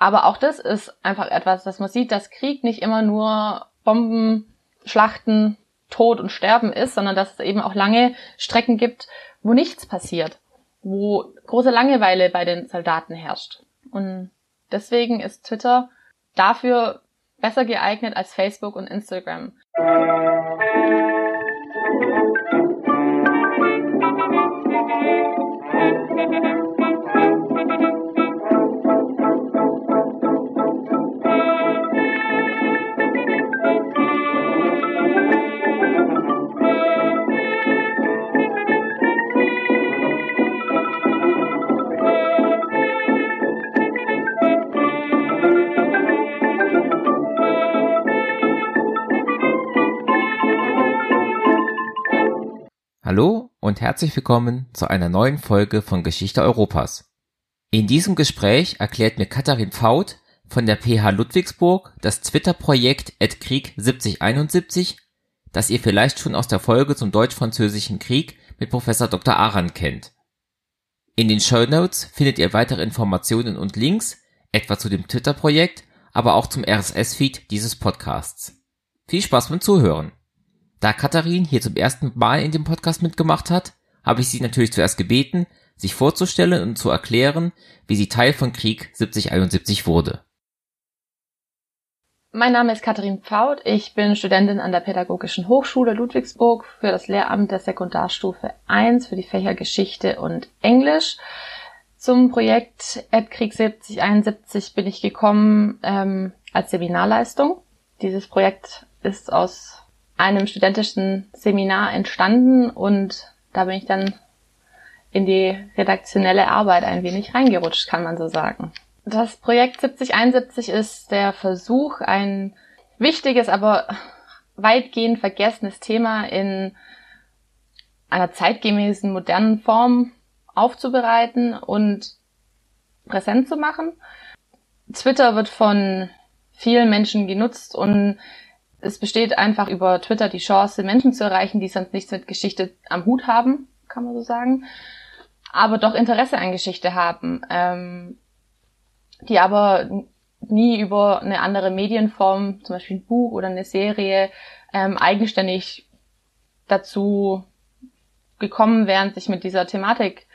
Aber auch das ist einfach etwas, dass man sieht, dass Krieg nicht immer nur Bomben, Schlachten, Tod und Sterben ist, sondern dass es eben auch lange Strecken gibt, wo nichts passiert, wo große Langeweile bei den Soldaten herrscht. Und deswegen ist Twitter dafür besser geeignet als Facebook und Instagram. Hallo und herzlich willkommen zu einer neuen Folge von Geschichte Europas. In diesem Gespräch erklärt mir Katharin Faut von der PH Ludwigsburg das Twitter-Projekt Krieg 7071, das ihr vielleicht schon aus der Folge zum deutsch-französischen Krieg mit Professor Dr. Aran kennt. In den Show Notes findet ihr weitere Informationen und Links, etwa zu dem Twitter-Projekt, aber auch zum RSS-Feed dieses Podcasts. Viel Spaß beim Zuhören! Da Katharin hier zum ersten Mal in dem Podcast mitgemacht hat, habe ich sie natürlich zuerst gebeten, sich vorzustellen und zu erklären, wie sie Teil von Krieg 7071 wurde. Mein Name ist Katharin Pfaut. Ich bin Studentin an der Pädagogischen Hochschule Ludwigsburg für das Lehramt der Sekundarstufe 1 für die Fächer Geschichte und Englisch. Zum Projekt Krieg 7071 bin ich gekommen ähm, als Seminarleistung. Dieses Projekt ist aus einem studentischen Seminar entstanden und da bin ich dann in die redaktionelle Arbeit ein wenig reingerutscht, kann man so sagen. Das Projekt 7071 ist der Versuch, ein wichtiges, aber weitgehend vergessenes Thema in einer zeitgemäßen, modernen Form aufzubereiten und präsent zu machen. Twitter wird von vielen Menschen genutzt und es besteht einfach über Twitter die Chance, Menschen zu erreichen, die sonst nichts mit Geschichte am Hut haben, kann man so sagen, aber doch Interesse an Geschichte haben, ähm, die aber nie über eine andere Medienform, zum Beispiel ein Buch oder eine Serie, ähm, eigenständig dazu gekommen wären, sich mit dieser Thematik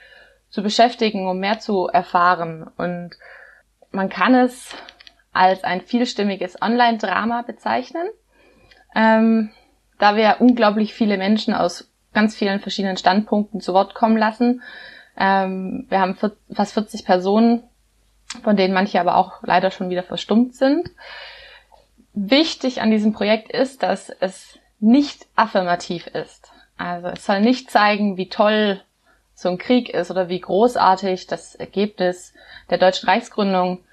zu beschäftigen, um mehr zu erfahren. Und man kann es als ein vielstimmiges Online-Drama bezeichnen ähm, da wir unglaublich viele Menschen aus ganz vielen verschiedenen Standpunkten zu Wort kommen lassen. Ähm, wir haben fast 40 Personen, von denen manche aber auch leider schon wieder verstummt sind. Wichtig an diesem Projekt ist, dass es nicht affirmativ ist. Also es soll nicht zeigen, wie toll so ein Krieg ist oder wie großartig das Ergebnis der deutschen Reichsgründung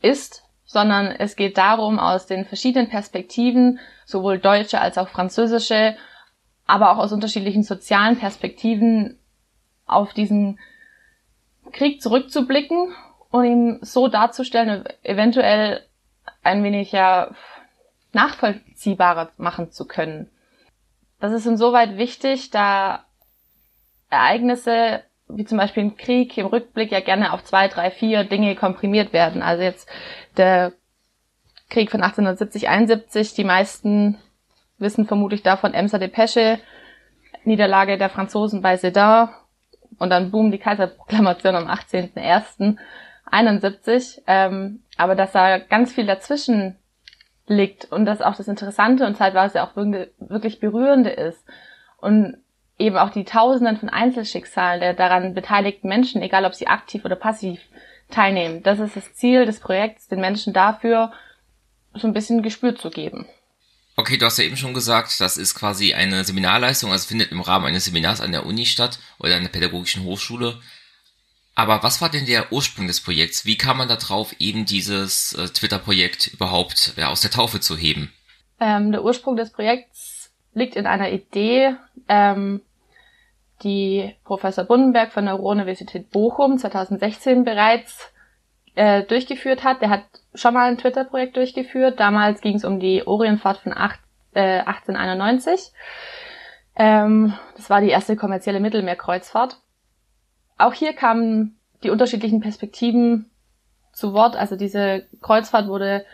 ist, sondern es geht darum, aus den verschiedenen Perspektiven, sowohl deutsche als auch französische, aber auch aus unterschiedlichen sozialen Perspektiven auf diesen Krieg zurückzublicken und ihn so darzustellen, eventuell ein wenig ja nachvollziehbarer machen zu können. Das ist insoweit wichtig, da Ereignisse wie zum Beispiel ein Krieg im Rückblick ja gerne auf zwei, drei, vier Dinge komprimiert werden. Also jetzt der Krieg von 1870, 71, die meisten wissen vermutlich davon Emser Depesche, Niederlage der Franzosen bei Sedan und dann boom, die Kaiserproklamation am 18.01.71. Ähm, aber dass da ganz viel dazwischen liegt und das auch das Interessante und zeitweise auch wirklich berührende ist. Und eben auch die Tausenden von Einzelschicksalen der daran beteiligten Menschen, egal ob sie aktiv oder passiv teilnehmen. Das ist das Ziel des Projekts, den Menschen dafür so ein bisschen Gespür zu geben. Okay, du hast ja eben schon gesagt, das ist quasi eine Seminarleistung, also findet im Rahmen eines Seminars an der Uni statt oder an der pädagogischen Hochschule. Aber was war denn der Ursprung des Projekts? Wie kam man da drauf, eben dieses äh, Twitter-Projekt überhaupt ja, aus der Taufe zu heben? Ähm, der Ursprung des Projekts liegt in einer Idee, ähm, die Professor Bundenberg von der Ruhr-Universität Bochum 2016 bereits äh, durchgeführt hat. Der hat schon mal ein Twitter-Projekt durchgeführt. Damals ging es um die Orientfahrt von acht, äh, 1891. Ähm, das war die erste kommerzielle Mittelmeerkreuzfahrt. Auch hier kamen die unterschiedlichen Perspektiven zu Wort. Also diese Kreuzfahrt wurde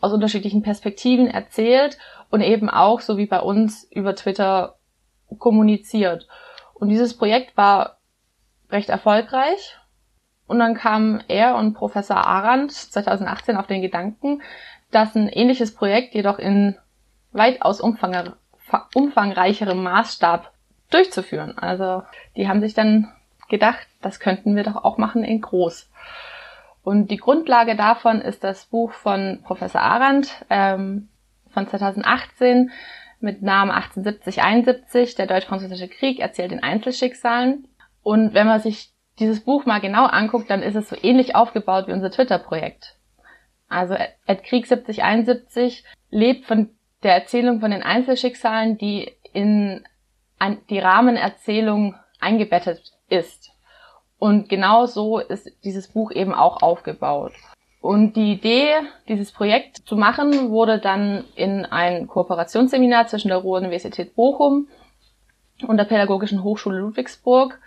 aus unterschiedlichen Perspektiven erzählt und eben auch, so wie bei uns, über Twitter kommuniziert. Und dieses Projekt war recht erfolgreich. Und dann kamen er und Professor Arendt 2018 auf den Gedanken, dass ein ähnliches Projekt jedoch in weitaus umfangreicherem Maßstab durchzuführen. Also die haben sich dann gedacht, das könnten wir doch auch machen in groß. Und die Grundlage davon ist das Buch von Professor Arendt ähm, von 2018 mit Namen 1870-71, der Deutsch-Französische Krieg erzählt in Einzelschicksalen. Und wenn man sich dieses Buch mal genau anguckt, dann ist es so ähnlich aufgebaut wie unser Twitter-Projekt. Also Ed Krieg 7071 lebt von der Erzählung von den Einzelschicksalen, die in die Rahmenerzählung eingebettet ist. Und genau so ist dieses Buch eben auch aufgebaut. Und die Idee, dieses Projekt zu machen, wurde dann in ein Kooperationsseminar zwischen der Ruhr-Universität Bochum und der Pädagogischen Hochschule Ludwigsburg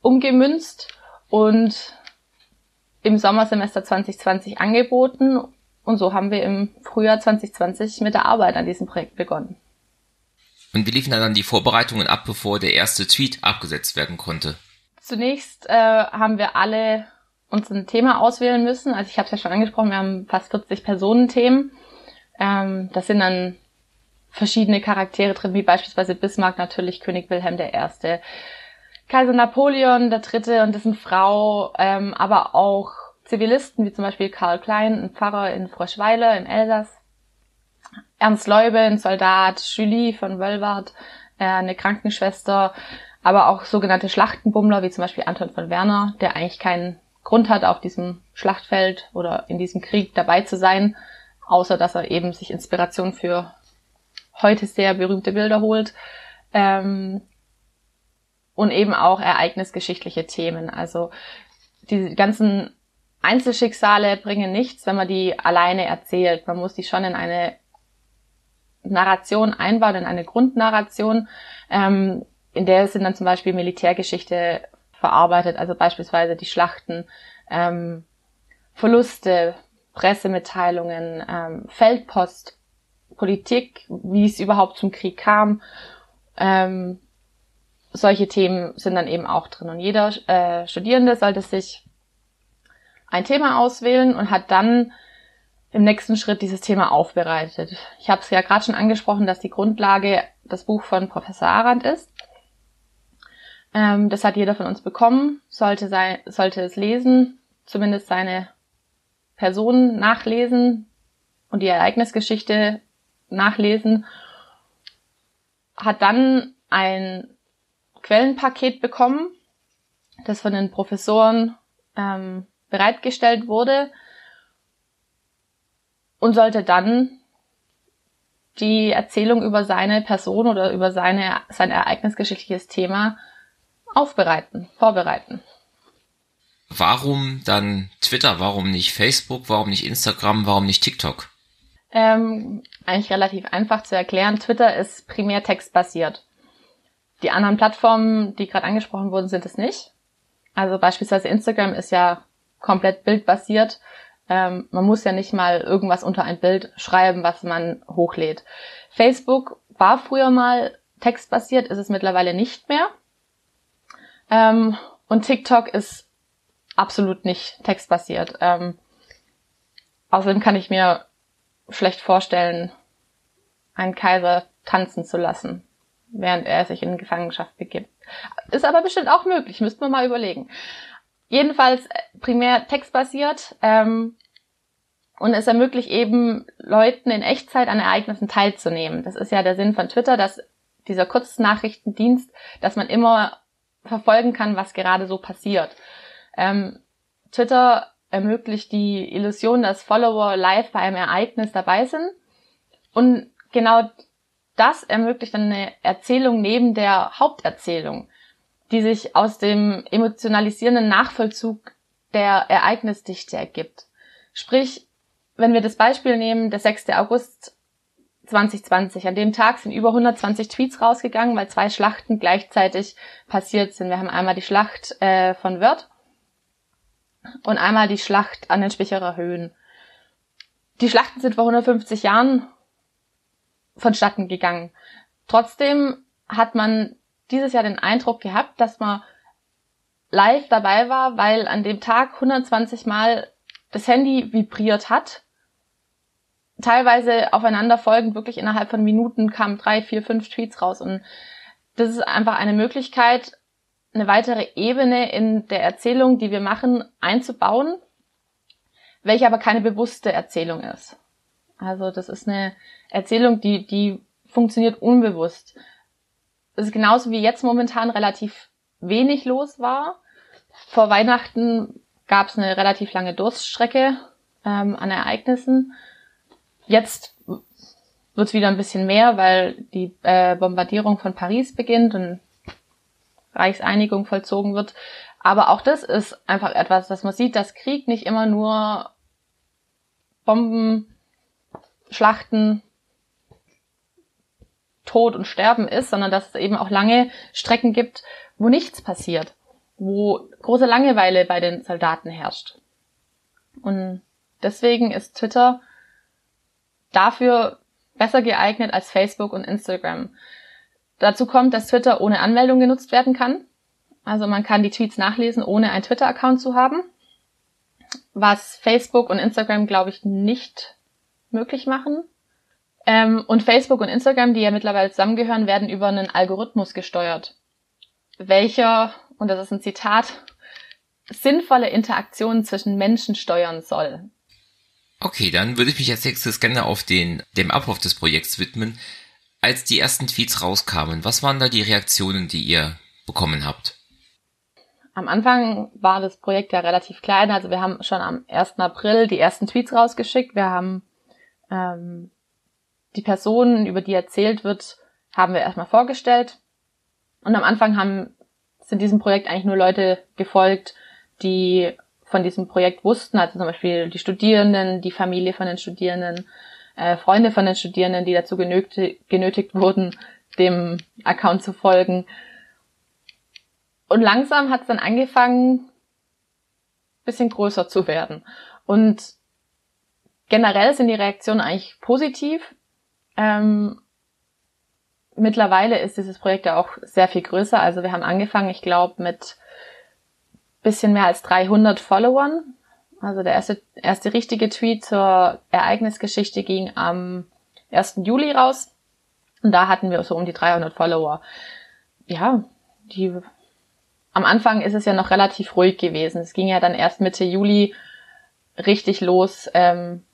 umgemünzt und im Sommersemester 2020 angeboten. Und so haben wir im Frühjahr 2020 mit der Arbeit an diesem Projekt begonnen. Und wie liefen dann die Vorbereitungen ab, bevor der erste Tweet abgesetzt werden konnte? Zunächst äh, haben wir alle uns ein Thema auswählen müssen. Also ich habe es ja schon angesprochen, wir haben fast 40 Personenthemen. Ähm, das sind dann verschiedene Charaktere drin, wie beispielsweise Bismarck natürlich, König Wilhelm I., Kaiser Napoleon III. und dessen Frau, ähm, aber auch Zivilisten, wie zum Beispiel Karl Klein, ein Pfarrer in Froschweiler im Elsass, Ernst Leube, ein Soldat, Julie von Wölwart, äh, eine Krankenschwester, aber auch sogenannte Schlachtenbummler, wie zum Beispiel Anton von Werner, der eigentlich keinen Grund hat, auf diesem Schlachtfeld oder in diesem Krieg dabei zu sein, außer dass er eben sich Inspiration für heute sehr berühmte Bilder holt. Ähm, und eben auch ereignisgeschichtliche Themen. Also die ganzen Einzelschicksale bringen nichts, wenn man die alleine erzählt. Man muss die schon in eine Narration einbauen, in eine Grundnarration, ähm, in der sind dann zum Beispiel Militärgeschichte verarbeitet, also beispielsweise die Schlachten, ähm, Verluste, Pressemitteilungen, ähm, Feldpost, Politik, wie es überhaupt zum Krieg kam. Ähm, solche Themen sind dann eben auch drin. Und jeder äh, Studierende sollte sich ein Thema auswählen und hat dann im nächsten Schritt dieses Thema aufbereitet. Ich habe es ja gerade schon angesprochen, dass die Grundlage das Buch von Professor Arendt ist. Ähm, das hat jeder von uns bekommen, sollte, sein, sollte es lesen, zumindest seine Person nachlesen und die Ereignisgeschichte nachlesen, hat dann ein Quellenpaket bekommen, das von den Professoren ähm, bereitgestellt wurde und sollte dann die Erzählung über seine Person oder über seine, sein ereignisgeschichtliches Thema aufbereiten, vorbereiten. Warum dann Twitter? Warum nicht Facebook? Warum nicht Instagram? Warum nicht TikTok? Ähm, eigentlich relativ einfach zu erklären. Twitter ist primär textbasiert. Die anderen Plattformen, die gerade angesprochen wurden, sind es nicht. Also beispielsweise Instagram ist ja komplett bildbasiert. Ähm, man muss ja nicht mal irgendwas unter ein Bild schreiben, was man hochlädt. Facebook war früher mal textbasiert, ist es mittlerweile nicht mehr. Ähm, und TikTok ist absolut nicht textbasiert. Ähm, außerdem kann ich mir schlecht vorstellen, einen Kaiser tanzen zu lassen, während er sich in Gefangenschaft begibt. Ist aber bestimmt auch möglich, müssten wir mal überlegen. Jedenfalls äh, primär textbasiert ähm, und es ermöglicht eben Leuten in Echtzeit an Ereignissen teilzunehmen. Das ist ja der Sinn von Twitter, dass dieser Kurznachrichtendienst, dass man immer verfolgen kann, was gerade so passiert. Ähm, Twitter ermöglicht die Illusion, dass Follower live bei einem Ereignis dabei sind. Und genau das ermöglicht dann eine Erzählung neben der Haupterzählung die sich aus dem emotionalisierenden Nachvollzug der Ereignisdichte ergibt. Sprich, wenn wir das Beispiel nehmen, der 6. August 2020, an dem Tag sind über 120 Tweets rausgegangen, weil zwei Schlachten gleichzeitig passiert sind. Wir haben einmal die Schlacht äh, von Wörth und einmal die Schlacht an den Spicherer Höhen. Die Schlachten sind vor 150 Jahren vonstatten gegangen. Trotzdem hat man dieses Jahr den Eindruck gehabt, dass man live dabei war, weil an dem Tag 120 Mal das Handy vibriert hat. Teilweise aufeinander folgend, wirklich innerhalb von Minuten kamen drei, vier, fünf Tweets raus. Und das ist einfach eine Möglichkeit, eine weitere Ebene in der Erzählung, die wir machen, einzubauen, welche aber keine bewusste Erzählung ist. Also das ist eine Erzählung, die, die funktioniert unbewusst. Es ist genauso wie jetzt momentan relativ wenig los war. Vor Weihnachten gab es eine relativ lange Durststrecke ähm, an Ereignissen. Jetzt wird es wieder ein bisschen mehr, weil die äh, Bombardierung von Paris beginnt und Reichseinigung vollzogen wird. Aber auch das ist einfach etwas, dass man sieht, dass Krieg nicht immer nur Bomben, Schlachten, Tod und Sterben ist, sondern dass es eben auch lange Strecken gibt, wo nichts passiert, wo große Langeweile bei den Soldaten herrscht. Und deswegen ist Twitter dafür besser geeignet als Facebook und Instagram. Dazu kommt, dass Twitter ohne Anmeldung genutzt werden kann. Also man kann die Tweets nachlesen, ohne einen Twitter-Account zu haben. Was Facebook und Instagram, glaube ich, nicht möglich machen. Ähm, und Facebook und Instagram, die ja mittlerweile zusammengehören, werden über einen Algorithmus gesteuert. Welcher, und das ist ein Zitat, sinnvolle Interaktionen zwischen Menschen steuern soll. Okay, dann würde ich mich als nächstes gerne auf den, dem Ablauf des Projekts widmen. Als die ersten Tweets rauskamen, was waren da die Reaktionen, die ihr bekommen habt? Am Anfang war das Projekt ja relativ klein, also wir haben schon am 1. April die ersten Tweets rausgeschickt. Wir haben ähm, die Personen, über die erzählt wird, haben wir erstmal vorgestellt. Und am Anfang haben, sind diesem Projekt eigentlich nur Leute gefolgt, die von diesem Projekt wussten, also zum Beispiel die Studierenden, die Familie von den Studierenden, äh, Freunde von den Studierenden, die dazu genötigt, genötigt wurden, dem Account zu folgen. Und langsam hat es dann angefangen, bisschen größer zu werden. Und generell sind die Reaktionen eigentlich positiv. Ähm, mittlerweile ist dieses Projekt ja auch sehr viel größer. Also wir haben angefangen, ich glaube, mit bisschen mehr als 300 Followern. Also der erste, erste richtige Tweet zur Ereignisgeschichte ging am 1. Juli raus. Und da hatten wir so um die 300 Follower. Ja, die, am Anfang ist es ja noch relativ ruhig gewesen. Es ging ja dann erst Mitte Juli richtig los ähm,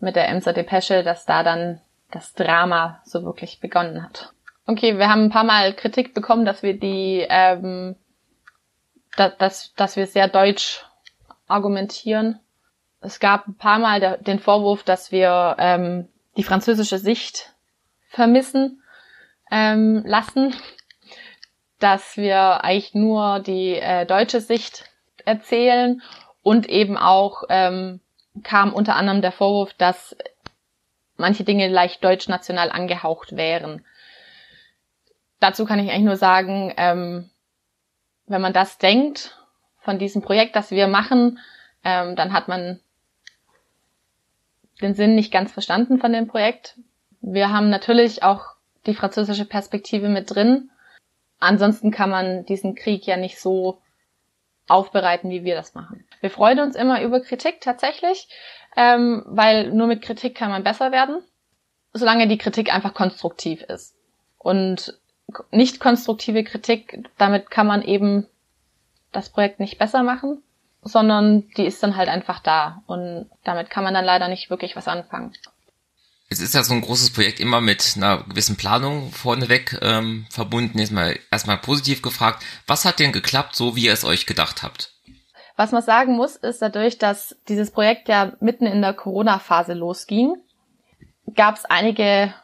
mit der Emser Depesche, dass da dann das Drama so wirklich begonnen hat. Okay, wir haben ein paar Mal Kritik bekommen, dass wir die, ähm, da, dass, dass wir sehr deutsch argumentieren. Es gab ein paar Mal den Vorwurf, dass wir ähm, die französische Sicht vermissen ähm, lassen, dass wir eigentlich nur die äh, deutsche Sicht erzählen und eben auch ähm, kam unter anderem der Vorwurf, dass manche Dinge leicht deutsch-national angehaucht wären. Dazu kann ich eigentlich nur sagen, ähm, wenn man das denkt von diesem Projekt, das wir machen, ähm, dann hat man den Sinn nicht ganz verstanden von dem Projekt. Wir haben natürlich auch die französische Perspektive mit drin. Ansonsten kann man diesen Krieg ja nicht so aufbereiten, wie wir das machen. Wir freuen uns immer über Kritik tatsächlich, ähm, weil nur mit Kritik kann man besser werden, solange die Kritik einfach konstruktiv ist. Und nicht konstruktive Kritik, damit kann man eben das Projekt nicht besser machen, sondern die ist dann halt einfach da und damit kann man dann leider nicht wirklich was anfangen. Es ist ja so ein großes Projekt immer mit einer gewissen Planung vorneweg ähm, verbunden. Jetzt mal erstmal positiv gefragt, was hat denn geklappt, so wie ihr es euch gedacht habt? Was man sagen muss, ist dadurch, dass dieses Projekt ja mitten in der Corona-Phase losging, gab es einige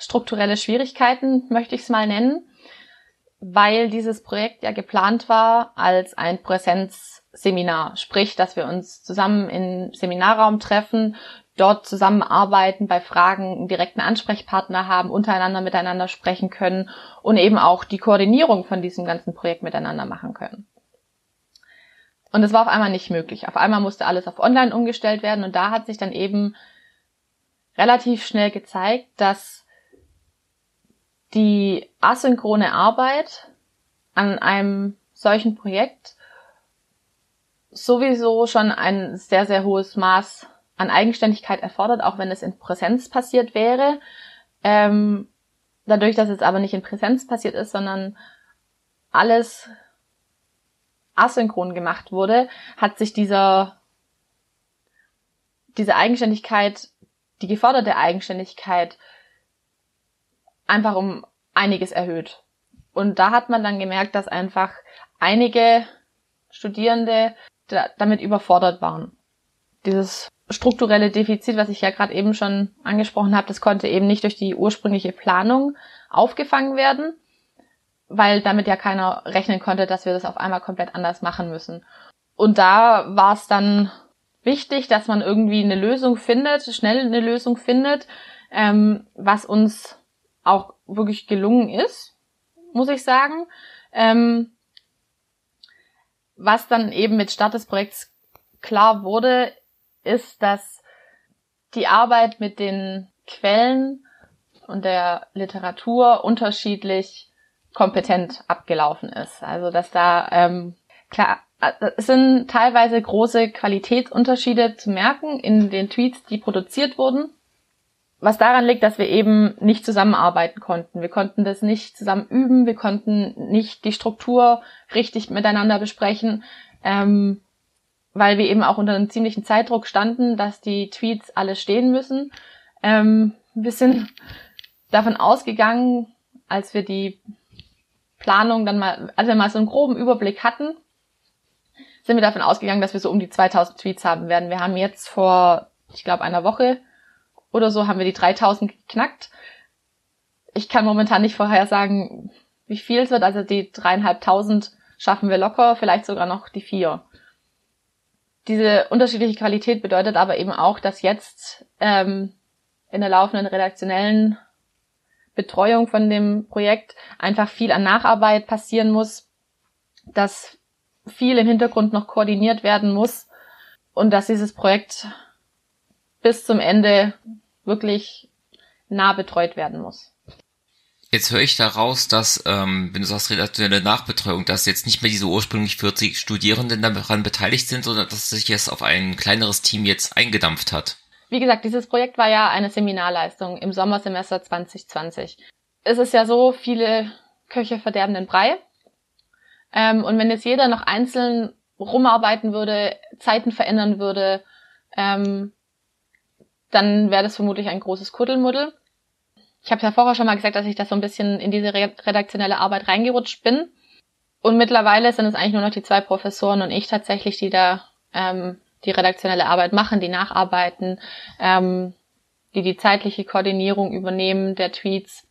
strukturelle Schwierigkeiten, möchte ich es mal nennen weil dieses Projekt ja geplant war als ein Präsenzseminar. Sprich, dass wir uns zusammen im Seminarraum treffen, dort zusammenarbeiten, bei Fragen einen direkten Ansprechpartner haben, untereinander miteinander sprechen können und eben auch die Koordinierung von diesem ganzen Projekt miteinander machen können. Und es war auf einmal nicht möglich. Auf einmal musste alles auf Online umgestellt werden und da hat sich dann eben relativ schnell gezeigt, dass die asynchrone Arbeit an einem solchen Projekt sowieso schon ein sehr, sehr hohes Maß an Eigenständigkeit erfordert, auch wenn es in Präsenz passiert wäre. Ähm, dadurch, dass es aber nicht in Präsenz passiert ist, sondern alles asynchron gemacht wurde, hat sich dieser, diese Eigenständigkeit, die geforderte Eigenständigkeit einfach um einiges erhöht. Und da hat man dann gemerkt, dass einfach einige Studierende damit überfordert waren. Dieses strukturelle Defizit, was ich ja gerade eben schon angesprochen habe, das konnte eben nicht durch die ursprüngliche Planung aufgefangen werden, weil damit ja keiner rechnen konnte, dass wir das auf einmal komplett anders machen müssen. Und da war es dann wichtig, dass man irgendwie eine Lösung findet, schnell eine Lösung findet, ähm, was uns auch wirklich gelungen ist, muss ich sagen. Ähm, was dann eben mit Start des Projekts klar wurde, ist, dass die Arbeit mit den Quellen und der Literatur unterschiedlich kompetent abgelaufen ist. Also dass da ähm, klar es sind teilweise große Qualitätsunterschiede zu merken in den Tweets, die produziert wurden. Was daran liegt, dass wir eben nicht zusammenarbeiten konnten. Wir konnten das nicht zusammen üben, wir konnten nicht die Struktur richtig miteinander besprechen, ähm, weil wir eben auch unter einem ziemlichen Zeitdruck standen, dass die Tweets alle stehen müssen. Ähm, wir sind davon ausgegangen, als wir die Planung dann mal, als wir mal so einen groben Überblick hatten, sind wir davon ausgegangen, dass wir so um die 2000 Tweets haben werden. Wir haben jetzt vor, ich glaube, einer Woche oder so haben wir die 3000 geknackt. Ich kann momentan nicht vorhersagen, wie viel es wird. Also die dreieinhalbtausend schaffen wir locker, vielleicht sogar noch die vier. Diese unterschiedliche Qualität bedeutet aber eben auch, dass jetzt ähm, in der laufenden redaktionellen Betreuung von dem Projekt einfach viel an Nacharbeit passieren muss, dass viel im Hintergrund noch koordiniert werden muss und dass dieses Projekt bis zum Ende wirklich nah betreut werden muss. Jetzt höre ich daraus, dass, ähm, wenn du sagst redaktionelle Nachbetreuung, dass jetzt nicht mehr diese ursprünglich 40 Studierenden daran beteiligt sind, sondern dass sich jetzt auf ein kleineres Team jetzt eingedampft hat. Wie gesagt, dieses Projekt war ja eine Seminarleistung im Sommersemester 2020. Es ist ja so, viele Köche verderben den Brei. Ähm, und wenn jetzt jeder noch einzeln rumarbeiten würde, Zeiten verändern würde, ähm, dann wäre das vermutlich ein großes Kuddelmuddel. Ich habe ja vorher schon mal gesagt, dass ich da so ein bisschen in diese redaktionelle Arbeit reingerutscht bin. Und mittlerweile sind es eigentlich nur noch die zwei Professoren und ich tatsächlich, die da ähm, die redaktionelle Arbeit machen, die nacharbeiten, ähm, die die zeitliche Koordinierung übernehmen der Tweets.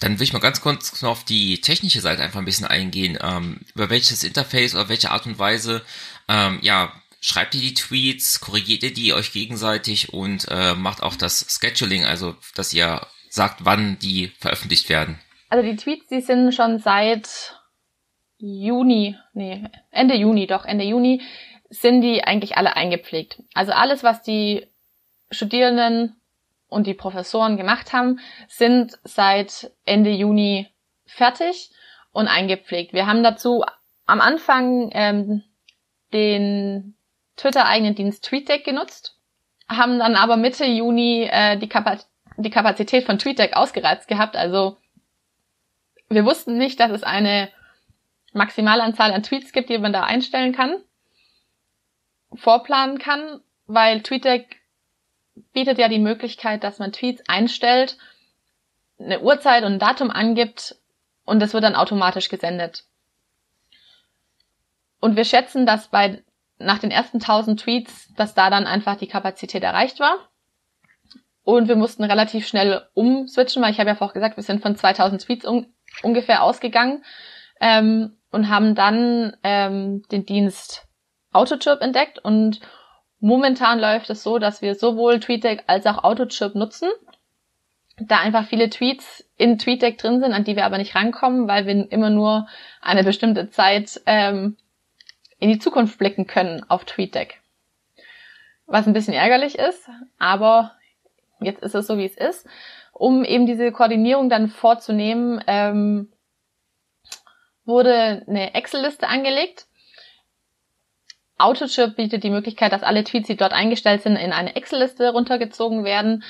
Dann will ich mal ganz kurz noch auf die technische Seite einfach ein bisschen eingehen. Ähm, über welches Interface oder welche Art und Weise ähm, ja, schreibt ihr die Tweets, korrigiert ihr die euch gegenseitig und äh, macht auch das Scheduling, also dass ihr sagt, wann die veröffentlicht werden. Also die Tweets, die sind schon seit Juni, nee, Ende Juni, doch, Ende Juni sind die eigentlich alle eingepflegt. Also alles, was die Studierenden und die Professoren gemacht haben, sind seit Ende Juni fertig und eingepflegt. Wir haben dazu am Anfang ähm, den Twitter-eigenen Dienst TweetDeck genutzt, haben dann aber Mitte Juni äh, die, Kapaz die Kapazität von TweetDeck ausgereizt gehabt. Also wir wussten nicht, dass es eine Maximalanzahl an Tweets gibt, die man da einstellen kann, vorplanen kann, weil TweetDeck bietet ja die Möglichkeit, dass man Tweets einstellt, eine Uhrzeit und ein Datum angibt und das wird dann automatisch gesendet. Und wir schätzen, dass bei nach den ersten 1000 Tweets, dass da dann einfach die Kapazität erreicht war. Und wir mussten relativ schnell umswitchen, weil ich habe ja vorher gesagt, wir sind von 2000 Tweets un ungefähr ausgegangen ähm, und haben dann ähm, den Dienst Autochirp entdeckt und momentan läuft es so, dass wir sowohl TweetDeck als auch Autochirp nutzen, da einfach viele Tweets in TweetDeck drin sind, an die wir aber nicht rankommen, weil wir immer nur eine bestimmte Zeit ähm, in die Zukunft blicken können auf TweetDeck. Was ein bisschen ärgerlich ist, aber jetzt ist es so, wie es ist. Um eben diese Koordinierung dann vorzunehmen, ähm, wurde eine Excel-Liste angelegt. Autochip bietet die Möglichkeit, dass alle Tweets, die dort eingestellt sind, in eine Excel-Liste runtergezogen werden.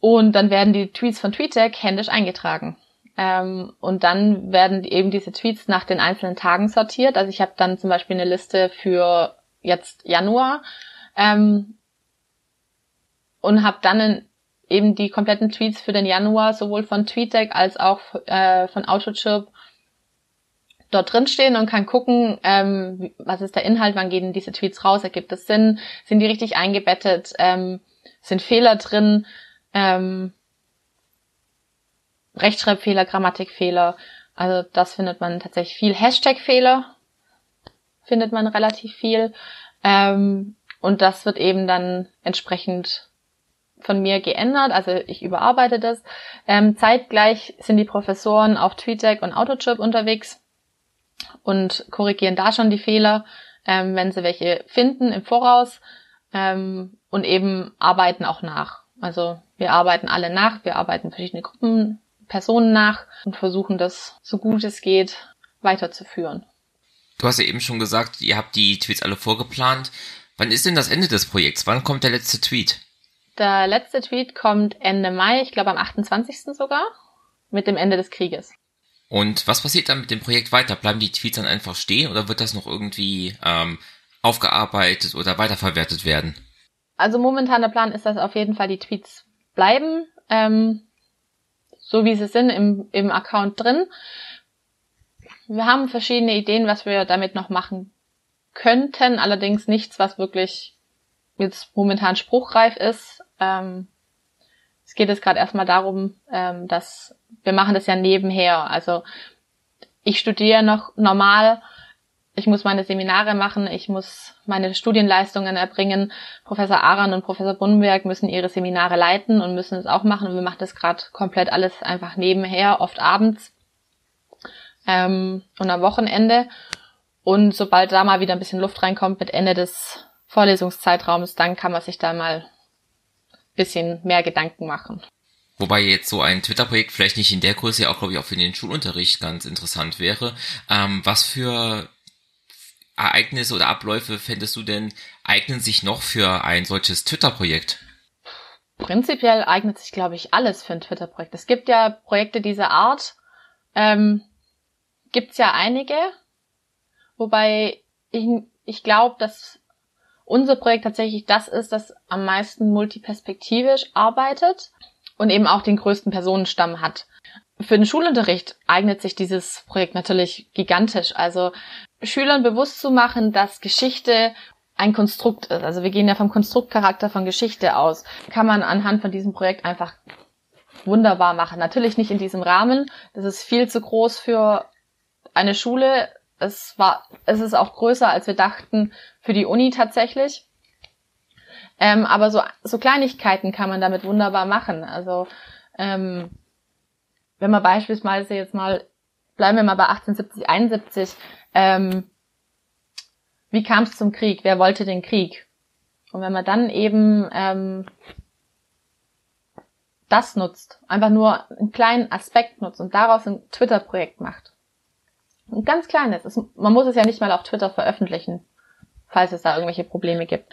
Und dann werden die Tweets von TweetDeck händisch eingetragen. Ähm, und dann werden eben diese Tweets nach den einzelnen Tagen sortiert. Also ich habe dann zum Beispiel eine Liste für jetzt Januar ähm, und habe dann eben die kompletten Tweets für den Januar sowohl von TweetDeck als auch äh, von Autochirp dort drin stehen und kann gucken, ähm, was ist der Inhalt, wann gehen diese Tweets raus, ergibt es Sinn, sind die richtig eingebettet, ähm, sind Fehler drin, ähm, Rechtschreibfehler, Grammatikfehler. Also das findet man tatsächlich viel. Hashtag-Fehler findet man relativ viel. Ähm, und das wird eben dann entsprechend von mir geändert. Also ich überarbeite das. Ähm, zeitgleich sind die Professoren auf TweetDeck und Autochip unterwegs und korrigieren da schon die Fehler, ähm, wenn sie welche finden im Voraus ähm, und eben arbeiten auch nach. Also wir arbeiten alle nach, wir arbeiten verschiedene Gruppen Personen nach und versuchen das so gut es geht weiterzuführen. Du hast ja eben schon gesagt, ihr habt die Tweets alle vorgeplant. Wann ist denn das Ende des Projekts? Wann kommt der letzte Tweet? Der letzte Tweet kommt Ende Mai, ich glaube am 28. sogar, mit dem Ende des Krieges. Und was passiert dann mit dem Projekt weiter? Bleiben die Tweets dann einfach stehen oder wird das noch irgendwie ähm, aufgearbeitet oder weiterverwertet werden? Also momentan der Plan ist, dass auf jeden Fall die Tweets bleiben. Ähm, so wie sie sind im, im Account drin. Wir haben verschiedene Ideen, was wir damit noch machen könnten, allerdings nichts, was wirklich jetzt momentan spruchreif ist. Ähm, es geht jetzt gerade erstmal darum, ähm, dass wir machen das ja nebenher. Also ich studiere noch normal ich muss meine Seminare machen, ich muss meine Studienleistungen erbringen. Professor Aran und Professor Bunberg müssen ihre Seminare leiten und müssen es auch machen. Und wir machen das gerade komplett alles einfach nebenher, oft abends ähm, und am Wochenende. Und sobald da mal wieder ein bisschen Luft reinkommt mit Ende des Vorlesungszeitraums, dann kann man sich da mal ein bisschen mehr Gedanken machen. Wobei jetzt so ein Twitter-Projekt vielleicht nicht in der Größe auch, glaube ich, auch für den Schulunterricht ganz interessant wäre. Ähm, was für Ereignisse oder Abläufe fändest du denn eignen sich noch für ein solches Twitter-Projekt? Prinzipiell eignet sich, glaube ich, alles für ein Twitter-Projekt. Es gibt ja Projekte dieser Art, ähm, gibt's ja einige, wobei ich, ich glaube, dass unser Projekt tatsächlich das ist, das am meisten multiperspektivisch arbeitet und eben auch den größten Personenstamm hat. Für den Schulunterricht eignet sich dieses Projekt natürlich gigantisch. Also Schülern bewusst zu machen, dass Geschichte ein Konstrukt ist. Also wir gehen ja vom Konstruktcharakter von Geschichte aus. Kann man anhand von diesem Projekt einfach wunderbar machen. Natürlich nicht in diesem Rahmen. Das ist viel zu groß für eine Schule. Es war, es ist auch größer, als wir dachten, für die Uni tatsächlich. Ähm, aber so, so Kleinigkeiten kann man damit wunderbar machen. Also ähm, wenn man beispielsweise jetzt mal, bleiben wir mal bei 1870, 71, ähm, wie kam es zum Krieg? Wer wollte den Krieg? Und wenn man dann eben ähm, das nutzt, einfach nur einen kleinen Aspekt nutzt und daraus ein Twitter-Projekt macht. Ein ganz kleines. Es, man muss es ja nicht mal auf Twitter veröffentlichen, falls es da irgendwelche Probleme gibt.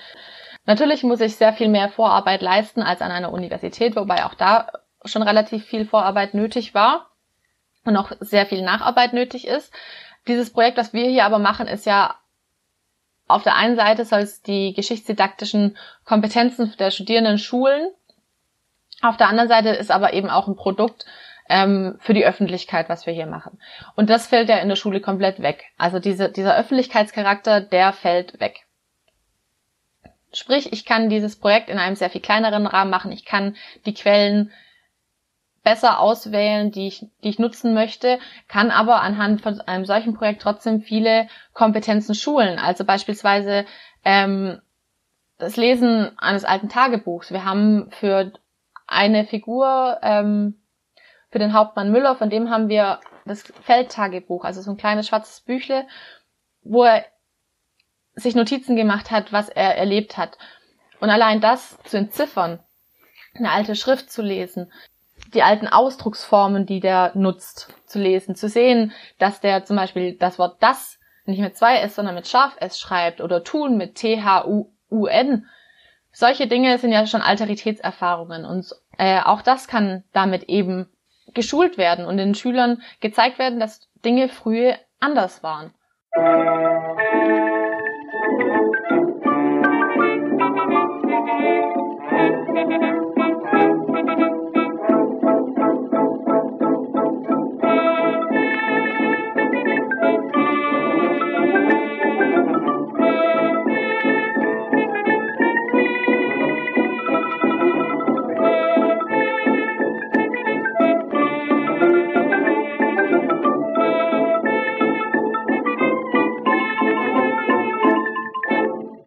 Natürlich muss ich sehr viel mehr Vorarbeit leisten als an einer Universität, wobei auch da schon relativ viel Vorarbeit nötig war und auch sehr viel Nacharbeit nötig ist. Dieses Projekt, was wir hier aber machen, ist ja auf der einen Seite soll es die geschichtsdidaktischen Kompetenzen der Studierenden schulen. Auf der anderen Seite ist aber eben auch ein Produkt ähm, für die Öffentlichkeit, was wir hier machen. Und das fällt ja in der Schule komplett weg. Also diese, dieser Öffentlichkeitscharakter, der fällt weg. Sprich, ich kann dieses Projekt in einem sehr viel kleineren Rahmen machen. Ich kann die Quellen besser auswählen, die ich, die ich nutzen möchte, kann aber anhand von einem solchen Projekt trotzdem viele Kompetenzen schulen. Also beispielsweise ähm, das Lesen eines alten Tagebuchs. Wir haben für eine Figur, ähm, für den Hauptmann Müller, von dem haben wir das Feldtagebuch, also so ein kleines schwarzes Büchle, wo er sich Notizen gemacht hat, was er erlebt hat. Und allein das zu entziffern, eine alte Schrift zu lesen, die alten Ausdrucksformen, die der nutzt, zu lesen, zu sehen, dass der zum Beispiel das Wort das nicht mit zwei s, sondern mit scharf s schreibt oder tun mit T-H-U-U-N. Solche Dinge sind ja schon Alteritätserfahrungen und äh, auch das kann damit eben geschult werden und den Schülern gezeigt werden, dass Dinge früher anders waren. Musik